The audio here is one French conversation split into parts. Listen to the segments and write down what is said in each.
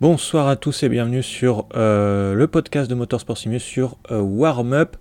Bonsoir à tous et bienvenue sur euh, le podcast de Motorsport Simus sur euh, Warm Up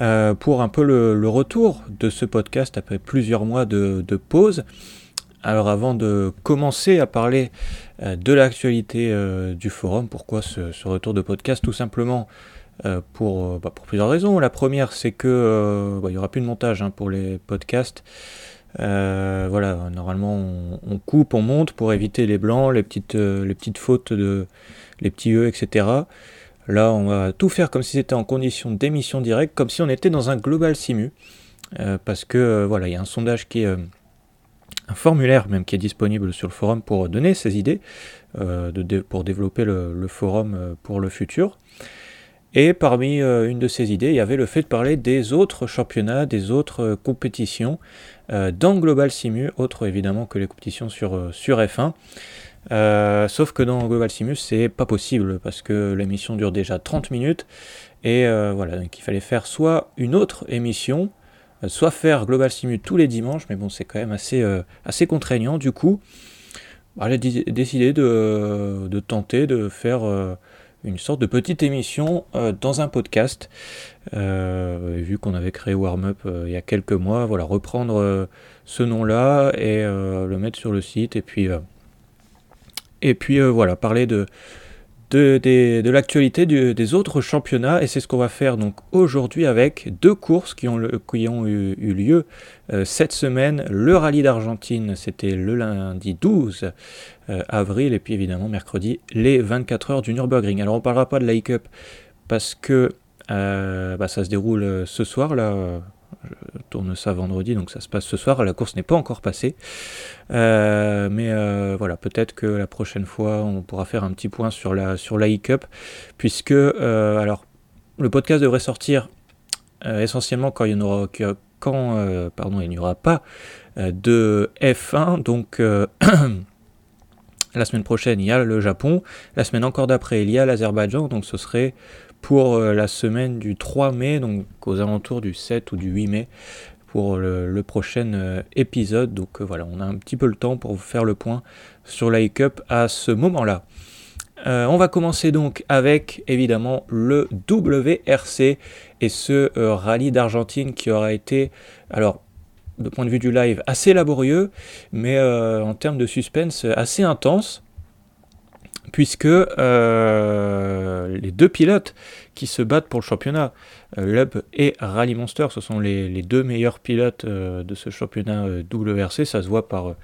euh, pour un peu le, retour de ce podcast après plusieurs mois de, pause. Alors avant de commencer à parler de l'actualité du forum, pourquoi ce, retour de podcast? Tout simplement pour, bah, pour, plusieurs raisons. La première c'est que bah, il n'y aura plus de montage hein, pour les podcasts. Euh, voilà, normalement on, coupe, on monte pour éviter les blancs, les petites, euh, les petites fautes, de, les petits E, etc. Là, on va tout faire comme si c'était en condition d'émission directe, comme si on était dans un global simu. Euh, parce que voilà, il y a un sondage qui est un formulaire même qui est disponible sur le forum pour donner ses idées, de, pour développer le, forum pour le futur. Et parmi une de ces idées, il y avait le fait de parler des autres championnats, des autres compétitions, euh, dans Global Simu, autre évidemment que les compétitions sur, euh, sur F1. Euh, sauf que dans Global Simu, c'est pas possible parce que l'émission dure déjà 30 minutes et voilà, donc il fallait faire soit une autre émission, soit faire Global Simu tous les dimanches, mais bon, c'est quand même assez, assez contraignant. Du coup, bah, j'ai décidé de, de, tenter de faire une sorte de petite émission euh, dans un podcast. Euh, vu qu'on avait créé Warm Up euh, il y a quelques mois, voilà, reprendre ce nom-là et le mettre sur le site et puis et puis voilà, parler de de, l'actualité des autres championnats et c'est ce qu'on va faire donc aujourd'hui avec deux courses qui ont, eu, lieu euh, cette semaine. Le rallye d'Argentine, c'était le lundi 12 euh, avril et puis évidemment mercredi les 24 heures du Nürburgring. Alors on parlera pas de la parce que euh, bah, ça se déroule ce soir là je tourne ça vendredi, donc ça se passe ce soir. La course n'est pas encore passée. Euh, mais euh, voilà, peut-être que la prochaine fois, on pourra faire un petit point sur la, sur la e-cup. Puisque, euh, alors, le podcast devrait sortir essentiellement quand il n'y aura, quand, pardon, il n'y aura pas de F1. Donc. La semaine prochaine, il y a le Japon. La semaine encore d'après, il y a l'Azerbaïdjan. Donc ce serait pour euh, la semaine du 3 mai, donc aux alentours du 7 ou du 8 mai, pour le, prochain euh, épisode. Donc euh, voilà, on a un petit peu le temps pour vous faire le point sur la Cup à ce moment-là. on va commencer donc avec évidemment le WRC et ce rallye d'Argentine qui aura été, alors de point de vue du live, assez laborieux, mais en termes de suspense assez intense puisque euh, les deux pilotes qui se battent pour le championnat, euh, Lub et Rally Monster, ce sont les, deux meilleurs pilotes euh, de ce championnat WRC, ça se voit par,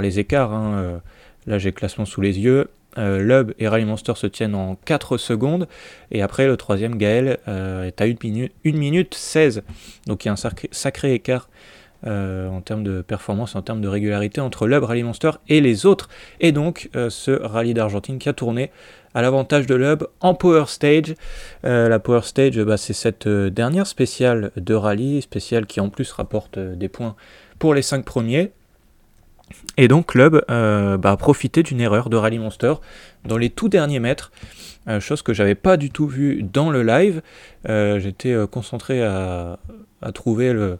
les écarts, hein, là j'ai le classement sous les yeux, Lub et Rally Monster se tiennent en 4 secondes, et après le troisième Gaël est à 1 minute, 1 minute 16, donc il y a un sacré écart euh, en termes de performance, en termes de régularité entre l'Hub Rally Monster et les autres. Et donc euh, ce rallye d'Argentine qui a tourné à l'avantage de l'Hub en Power Stage. Euh, la Power Stage, bah, c'est cette dernière spéciale de rallye, spéciale qui en plus rapporte des points pour les 5 premiers. Et donc Club bah, a profité d'une erreur de Rally Monster dans les tout derniers mètres, chose que j'avais pas du tout vu dans le live. J'étais concentré à, trouver le,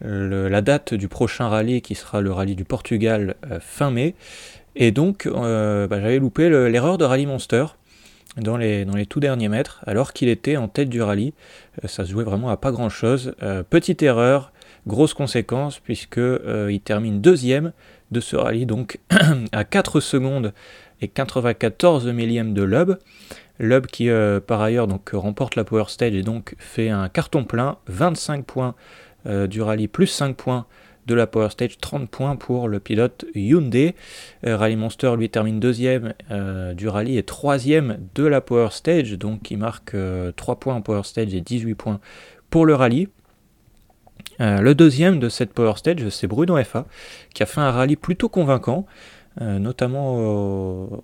la date du prochain rallye qui sera le rallye du Portugal euh, fin mai. Et donc euh, bah, j'avais loupé l'erreur de Rally Monster dans les, dans les tout derniers mètres, alors qu'il était en tête du rallye. Euh, ça se jouait vraiment à pas grand chose. petite erreur, grosse conséquence, puisqu'il termine deuxième de ce rallye, donc à 4 secondes et 94 millièmes de Lub. Lub qui par ailleurs donc remporte la Power Stage et donc fait un carton plein, 25 points euh, du rallye, plus 5 points de la Power Stage, 30 points pour le pilote Hyundai. Euh, rallye Monster lui termine deuxième euh, du rallye et troisième de la Power Stage, donc il marque 3 points en Power Stage et 18 points pour le rallye. le deuxième de cette Power Stage, c'est Bruno FA, qui a fait un rallye plutôt convaincant. Euh, notamment au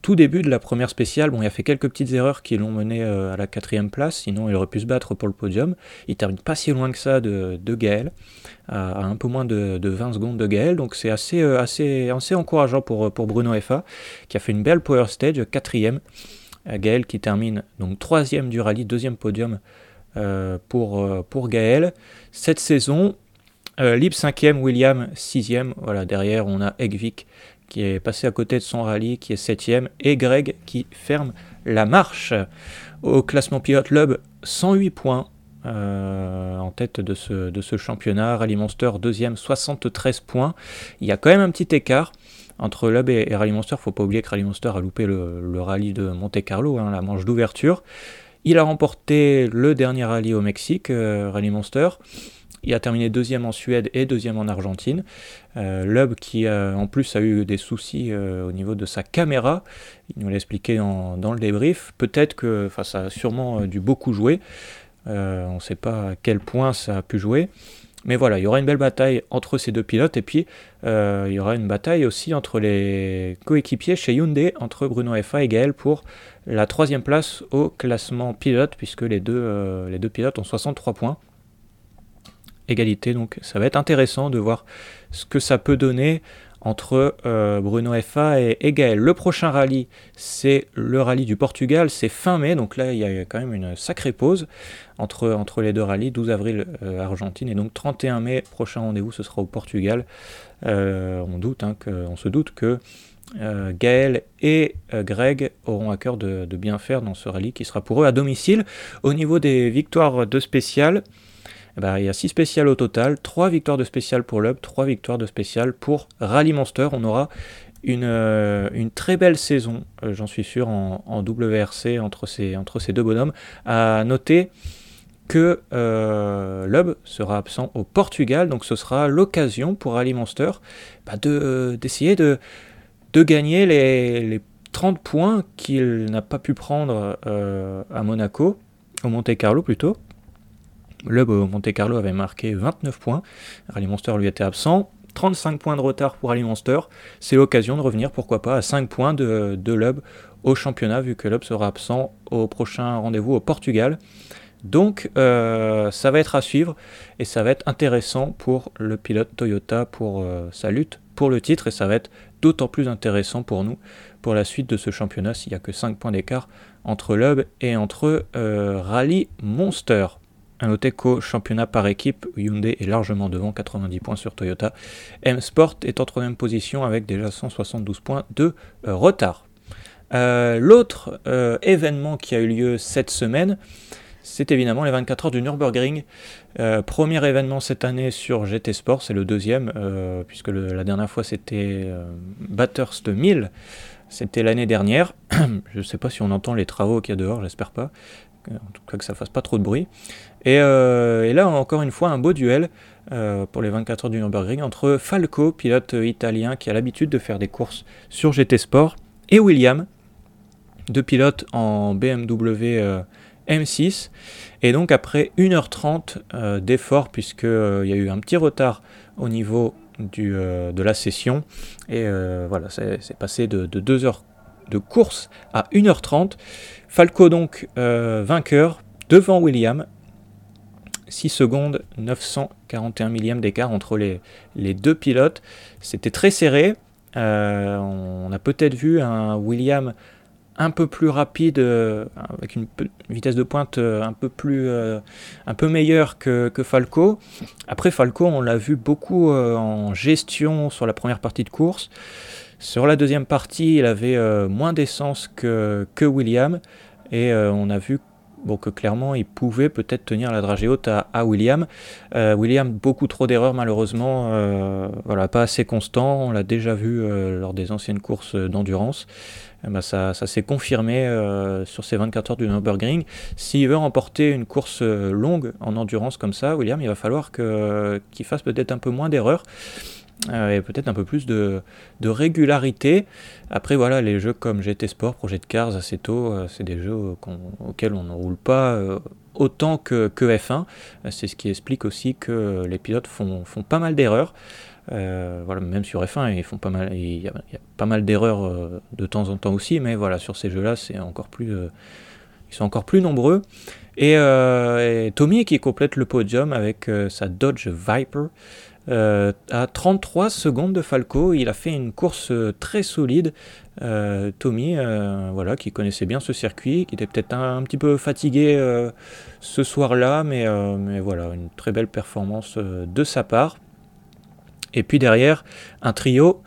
tout début de la première spéciale. Bon, il a fait quelques petites erreurs qui l'ont mené euh, à la quatrième place, sinon il aurait pu se battre pour le podium. Il termine pas si loin que ça de, de Gaël, à, un peu moins de, 20 secondes de Gaël, donc c'est assez, euh, assez, assez encourageant pour, pour Bruno FA, qui a fait une belle power stage, quatrième. Gaël qui termine donc troisième du rallye, deuxième podium pour, pour Gaël. Cette saison, Lib 5e, William 6e. Voilà, derrière on a Egvik qui est passé à côté de son rallye, qui est septième, et Greg qui ferme la marche. Au classement pilote Lub, 108 points. en tête de ce, de ce championnat, Rally Monster deuxième, 73 points. Il y a quand même un petit écart entre Lub et, Rally Monster. Faut pas oublier que Rally Monster a loupé le, rallye de Monte Carlo, hein, la manche d'ouverture. Il a remporté le dernier rallye au Mexique, euh, Rally Monster. Il a terminé deuxième en Suède et deuxième en Argentine. Euh, Lub qui en plus a eu des soucis euh, au niveau de sa caméra, il nous l'a expliqué dans, le débrief. Peut-être que ça a sûrement dû beaucoup jouer. on ne sait pas à quel point ça a pu jouer. Mais voilà, il y aura une belle bataille entre ces deux pilotes et puis il y aura une bataille aussi entre les coéquipiers chez Hyundai, entre Bruno Effa et Gaël pour la troisième place au classement pilote, puisque les deux, euh, les deux pilotes ont 63 points. Égalité, donc ça va être intéressant de voir ce que ça peut donner entre euh, Bruno FA et, Gaël. Le prochain rallye, c'est le rallye du Portugal, c'est fin mai, donc là il y a quand même une sacrée pause entre, entre les deux rallyes, 12 avril euh, Argentine et donc 31 mai, prochain rendez-vous ce sera au Portugal. on, doute, hein, on se doute que euh, Gaël et euh, Greg auront à cœur de, bien faire dans ce rallye qui sera pour eux à domicile. Au niveau des victoires de spécial, ben, il y a 6 spéciales au total, 3 victoires de spécial pour l'UB, 3 victoires de spécial pour Rally Monster. On aura une, euh, très belle saison, j'en suis sûr, en, WRC entre ces, deux bonhommes. À noter que euh, Lub sera absent au Portugal, donc ce sera l'occasion pour Rally Monster bah, d'essayer de, gagner les, 30 points qu'il n'a pas pu prendre euh, à Monaco, au Monte Carlo plutôt. Le Monte Carlo avait marqué 29 points, Rally Monster lui était absent. 35 points de retard pour Rally Monster, c'est l'occasion de revenir, pourquoi pas, à 5 points de, de Lub au championnat, vu que Lub sera absent au prochain rendez-vous au Portugal. Donc euh, ça va être à suivre et ça va être intéressant pour le pilote Toyota pour euh, sa lutte pour le titre et ça va être d'autant plus intéressant pour nous pour la suite de ce championnat s'il n'y a que 5 points d'écart entre Lub et entre euh, Rally Monster. Un noter qu'au championnat par équipe, Hyundai est largement devant, 90 points sur Toyota. M-Sport est en troisième position avec déjà 172 points de euh, retard. Euh, l'autre événement qui a eu lieu cette semaine, c'est évidemment les 24 heures du Nürburgring. Euh, premier événement cette année sur GT Sport, c'est le deuxième, euh, puisque la dernière fois c'était euh, Bathurst 1000, c'était l'année dernière. Je ne sais pas si on entend les travaux qu'il y a dehors, j'espère pas. En tout cas que ça fasse pas trop de bruit. Et, là, encore une fois, un beau duel pour les 24 heures du Nürburgring entre Falco, pilote italien qui a l'habitude de faire des courses sur GT Sport, et William, deux pilotes en BMW M6. Et donc après 1h30 euh, d'effort, puisqu'il euh, y a eu un petit retard au niveau du, euh, de la session, et voilà, c'est passé de, 2 heures de course à 1h30. Falco donc vainqueur devant William. 6 secondes, 941 millièmes d'écart entre les, deux pilotes. C'était très serré. on a peut-être vu un William un peu plus rapide, euh, avec une, vitesse de pointe euh, un peu plus, euh, un peu meilleure que, Falco. Après Falco, on l'a vu beaucoup en gestion sur la première partie de course. Sur la deuxième partie, il avait moins d'essence que, William, et on a vu que clairement il pouvait peut-être tenir la dragée haute à, William. William, beaucoup trop d'erreurs malheureusement, voilà, pas assez constant, on l'a déjà vu lors des anciennes courses d'endurance. Eh ben, ça, s'est confirmé euh, sur ces 24 heures du Nürburgring. S'il veut remporter une course euh, longue en endurance comme ça, William, il va falloir qu'il fasse peut-être un peu moins d'erreurs. Euh, et peut-être un peu plus de, régularité. Après, voilà, les jeux comme GT Sport, Projet de Cars, assez tôt, c'est des jeux auxquels on ne roule pas autant que, que F1. C'est ce qui explique aussi que les pilotes font, font pas mal d'erreurs. Euh, voilà, même sur F1, ils font pas mal, il y a, pas mal d'erreurs euh, de temps en temps aussi, mais voilà, sur ces jeux-là, c'est encore plus, euh, ils sont encore plus nombreux. Et, Tommy qui complète le podium avec sa Dodge Viper. À 33 secondes de Falco, il a fait une course très solide. Tommy, voilà, qui connaissait bien ce circuit, qui était peut-être un, petit peu fatigué ce soir-là, mais, voilà, une très belle performance de sa part. Et puis derrière, un trio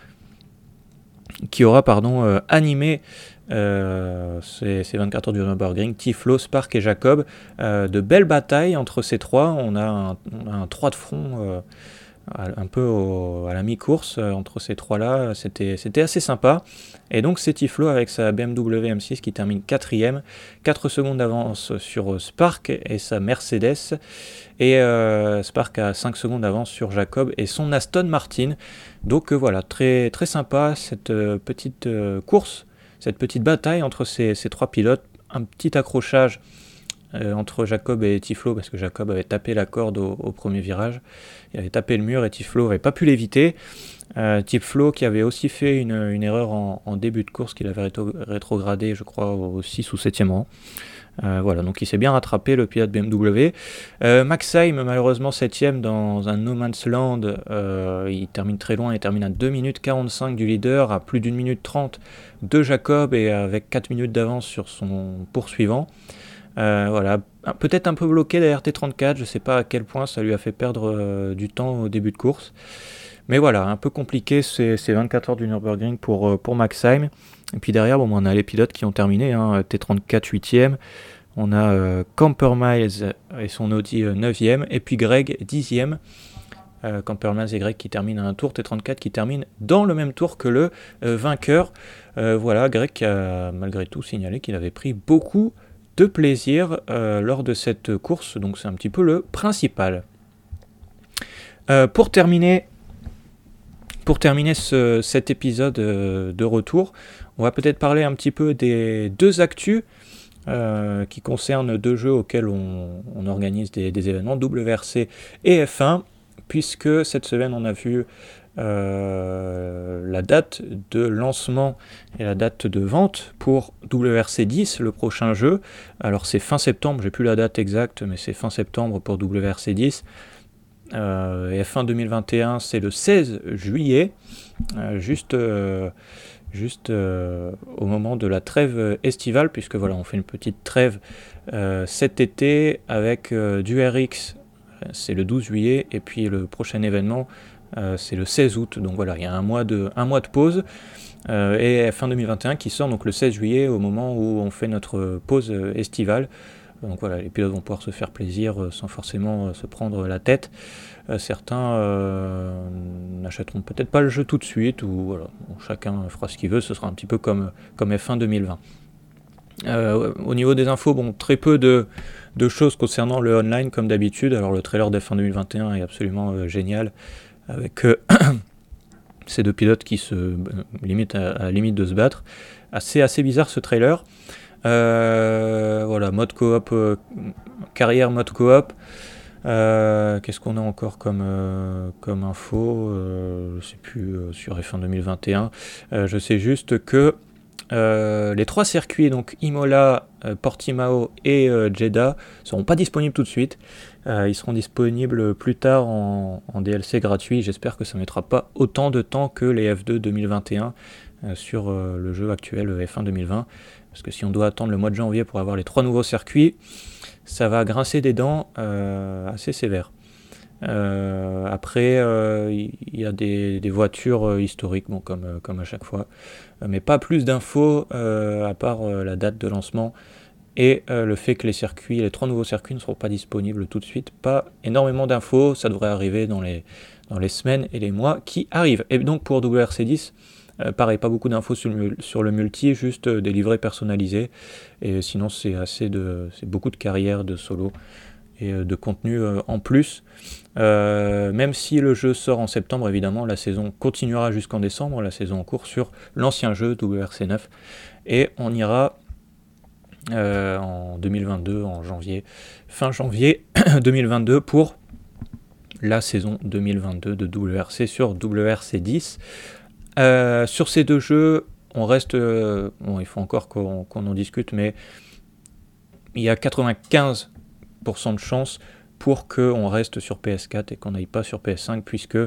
qui aura pardon, animé ces, 24 heures du Nürburgring, Tiflo, Spark et Jacob. de belles batailles entre ces trois. On a un, on un 3 de front un peu à la mi-course euh, entre ces trois-là. C'était, c'était assez sympa. Et donc c'est Tiflo avec sa BMW M6 qui termine quatrième, 4 secondes d'avance sur Spark et sa Mercedes. Et euh, Spark a 5 secondes d'avance sur Jacob et son Aston Martin. Donc euh, voilà, très, très sympa cette petite course, cette petite bataille entre ces, ces trois pilotes. Un petit accrochage euh, entre Jacob et Tiflo parce que Jacob avait tapé la corde au, premier virage. Il avait tapé le mur et Tiflo n'avait pas pu l'éviter. Euh, Tiflo qui avait aussi fait une, erreur en, début de course qu'il avait rétrogradé, je crois, au 6 ou 7e rang. Euh, voilà, donc il s'est bien rattrapé, le pilote BMW. Euh, Maxheim, malheureusement 7ème dans un no man's land. il termine très loin, il termine à 2 minutes 45 du leader, à plus d'une minute 30 de Jacob et avec 4 minutes d'avance sur son poursuivant. Euh, voilà, peut-être un peu bloqué derrière T34, je ne sais pas à quel point ça lui a fait perdre euh, du temps au début de course. Mais voilà, un peu compliqué ces, 24 heures du Nürburgring pour, euh, pour Maxheim. Et puis derrière, bon, on a les pilotes qui ont terminé, hein, T34 8ème, on a Camper Miles et son Audi 9ème, et puis Greg 10ème. Camper Miles et Greg qui terminent un tour, T34 qui termine dans le même tour que le vainqueur. voilà, Greg qui a malgré tout signalé qu'il avait pris beaucoup de plaisir euh, lors de cette course, donc c'est un petit peu le principal. Euh, pour terminer, pour terminer cet épisode euh, de retour, on va peut-être parler un petit peu des deux actus qui concernent deux jeux auxquels on, organise des, des, événements, WRC et F1, puisque cette semaine on a vu euh, la date de lancement et la date de vente pour WRC10, le prochain jeu. Alors c'est fin septembre, j'ai plus la date exacte, mais c'est fin septembre pour WRC10. Euh, et fin 2021, c'est le 16 juillet, euh, juste, juste au moment de la trêve estivale, puisque voilà, on fait une petite trêve cet été avec du RX, c'est le 12 juillet, et puis le prochain événement, c'est le 16 août, donc voilà, il y a un mois de, pause. Euh, et fin 2021 qui sort donc le 16 juillet au moment où on fait notre pause estivale. Donc voilà, les pilotes vont pouvoir se faire plaisir euh, sans forcément se prendre la tête. certains n'achèteront peut-être pas le jeu tout de suite, ou voilà, chacun fera ce qu'il veut, ce sera un petit peu comme, comme F1 2020. au niveau des infos, bon, très peu de, de choses concernant le online comme d'habitude. Alors le trailer d'F1 2021 est absolument génial avec euh, ces deux pilotes qui se euh, limitent à, la limite de se battre. Assez, assez bizarre ce trailer. Euh, voilà, mode coop, carrière mode coop. Qu'est-ce qu'on a encore comme, comme info? Je sais plus sur F1 2021. je sais juste que les trois circuits, donc Imola, Portimao et Jeddah, seront pas disponibles tout de suite. Euh, ils seront disponibles plus tard en, DLC gratuit. J'espère que ça ne mettra pas autant de temps que les F2 2021 euh, sur euh, le jeu actuel F1 2020. Parce que si on doit attendre le mois de janvier pour avoir les trois nouveaux circuits, ça va grincer des dents assez sévère. Après, il y a des, voitures historiques, comme, comme à chaque fois, mais pas plus d'infos à part la date de lancement et euh, le fait que les circuits, les trois nouveaux circuits ne seront pas disponibles tout de suite. Pas énormément d'infos, ça devrait arriver dans les, dans les semaines et les mois qui arrivent. Et donc pour WRC10, euh, pareil, pas beaucoup d'infos sur, sur, le multi, juste euh, des livrets personnalisés. Et sinon, c'est assez de, c'est beaucoup de carrières, de solo et de contenu en plus. Même si le jeu sort en septembre, évidemment, la saison continuera jusqu'en décembre, la saison en cours sur l'ancien jeu WRC9. Et on ira euh, en 2022, en janvier, fin janvier 2022 pour la saison 2022 de WRC sur WRC 10. Euh, sur ces deux jeux, on reste, euh, bon, il faut encore qu'on en discute, mais il y a 95% de chances pour qu'on reste sur PS4 et qu'on n'aille pas sur PS5, puisque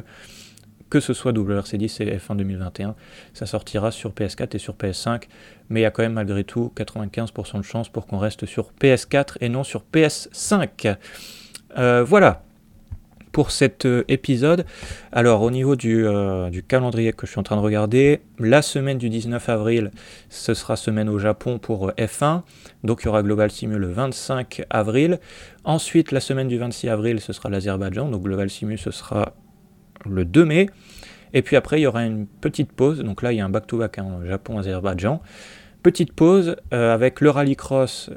que ce soit WRC10 et F1 2021, ça sortira sur PS4 et sur PS5, mais il y a quand même malgré tout 95% de chance pour qu'on reste sur PS4 et non sur PS5. Euh, voilà pour cet euh, épisode. Alors au niveau du, euh, du, calendrier que je suis en train de regarder, la semaine du 19 avril, ce sera semaine au Japon pour euh, F1, donc il y aura Global Simu le 25 avril. Ensuite, la semaine du 26 avril, ce sera l'Azerbaïdjan, donc Global Simu, ce sera le 2 mai. Et puis après, il y aura une petite pause, donc là il y a un back-to-back en hein, Japon-Azerbaïdjan. Petite pause avec le rallycross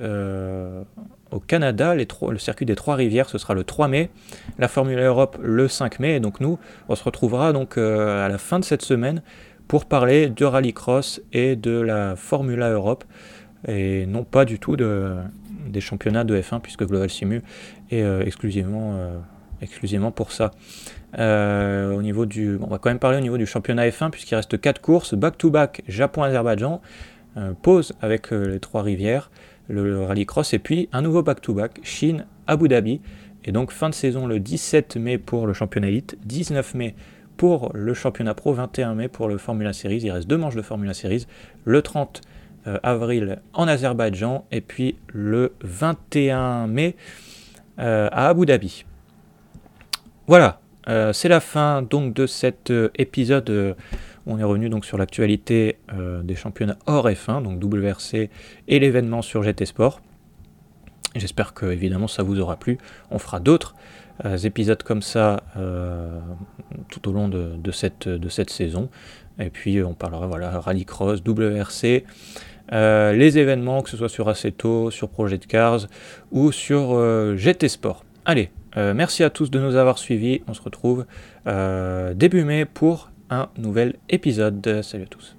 au Canada, le circuit des Trois-Rivières, ce sera le 3 mai, la Formule Europe le 5 mai, et donc nous, on se retrouvera donc euh, à la fin de cette semaine pour parler de rallycross et de la Formula Europe, et non pas du tout de, des championnats de F1, puisque Global Simu est euh, exclusivement, euh, exclusivement pour ça. au niveau du, on va quand même parler au niveau du championnat F1, puisqu'il reste 4 courses, back-to-back Japon-Azerbaïdjan, pause avec les Trois-Rivières, le rallycross, et puis un nouveau back-to-back, Chine, Abu Dhabi. Et donc fin de saison le 17 mai pour le championnat Elite, 19 mai pour le championnat pro, 21 mai pour le Formula Series. Il reste deux manches de Formula Series, le 30 euh, avril en Azerbaïdjan, et puis le 21 mai euh, à Abu Dhabi. Voilà, euh, c'est la fin donc de cet épisode on est revenu donc sur l'actualité euh, des championnats hors F1, donc WRC et l'événement sur GT Sport. J'espère que évidemment ça vous aura plu. On fera d'autres euh, épisodes comme ça euh, tout au long de, cette, saison. Et puis on parlera voilà rallycross, WRC, les événements que ce soit sur Assetto, sur Project Cars ou sur GT Sport. Allez, merci à tous de nous avoir suivis. On se retrouve début mai pour un nouvel épisode. Salut à tous.